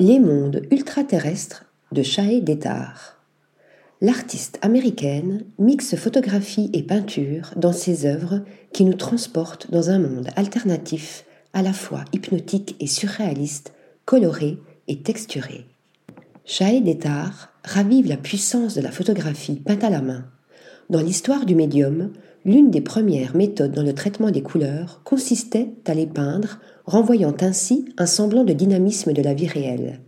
Les mondes ultraterrestres de Shae Détard. L'artiste américaine mixe photographie et peinture dans ses œuvres qui nous transportent dans un monde alternatif, à la fois hypnotique et surréaliste, coloré et texturé. Shae Détard ravive la puissance de la photographie peinte à la main. Dans l'histoire du médium, l'une des premières méthodes dans le traitement des couleurs consistait à les peindre renvoyant ainsi un semblant de dynamisme de la vie réelle.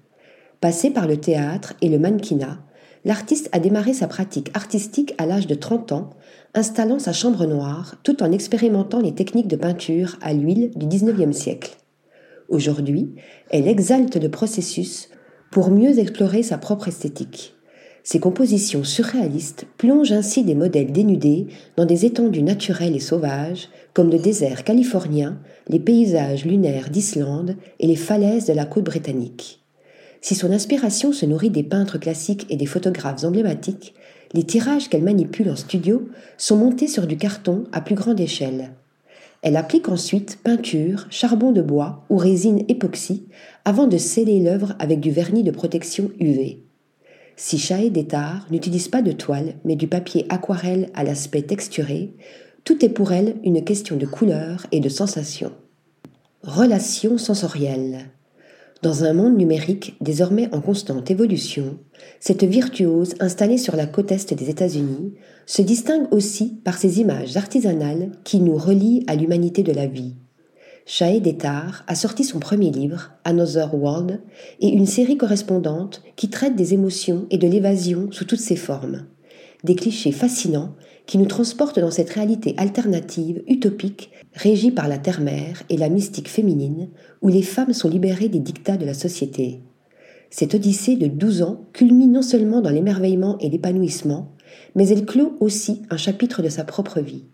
Passé par le théâtre et le mannequinat, l'artiste a démarré sa pratique artistique à l'âge de 30 ans, installant sa chambre noire tout en expérimentant les techniques de peinture à l'huile du XIXe siècle. Aujourd'hui, elle exalte le processus pour mieux explorer sa propre esthétique. Ses compositions surréalistes plongent ainsi des modèles dénudés dans des étendues naturelles et sauvages, comme le désert californien, les paysages lunaires d'Islande et les falaises de la côte britannique. Si son inspiration se nourrit des peintres classiques et des photographes emblématiques, les tirages qu'elle manipule en studio sont montés sur du carton à plus grande échelle. Elle applique ensuite peinture, charbon de bois ou résine époxy avant de sceller l'œuvre avec du vernis de protection UV. Si Chaé Détard n'utilise pas de toile, mais du papier aquarelle à l'aspect texturé, tout est pour elle une question de couleur et de sensation. Relations sensorielles. Dans un monde numérique désormais en constante évolution, cette virtuose installée sur la côte est des États-Unis se distingue aussi par ses images artisanales qui nous relient à l'humanité de la vie. Shae Détard a sorti son premier livre, Another World, et une série correspondante qui traite des émotions et de l'évasion sous toutes ses formes. Des clichés fascinants qui nous transportent dans cette réalité alternative, utopique, régie par la terre-mère et la mystique féminine, où les femmes sont libérées des dictats de la société. Cette odyssée de 12 ans culmine non seulement dans l'émerveillement et l'épanouissement, mais elle clôt aussi un chapitre de sa propre vie.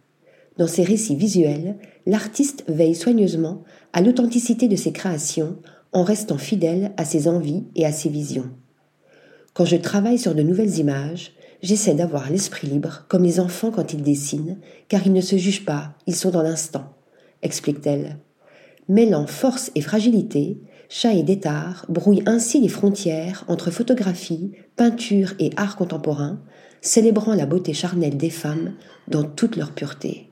Dans ses récits visuels, l'artiste veille soigneusement à l'authenticité de ses créations en restant fidèle à ses envies et à ses visions. Quand je travaille sur de nouvelles images, j'essaie d'avoir l'esprit libre comme les enfants quand ils dessinent, car ils ne se jugent pas, ils sont dans l'instant, explique-t-elle. Mêlant force et fragilité, Chat et Détard brouillent ainsi les frontières entre photographie, peinture et art contemporain, célébrant la beauté charnelle des femmes dans toute leur pureté.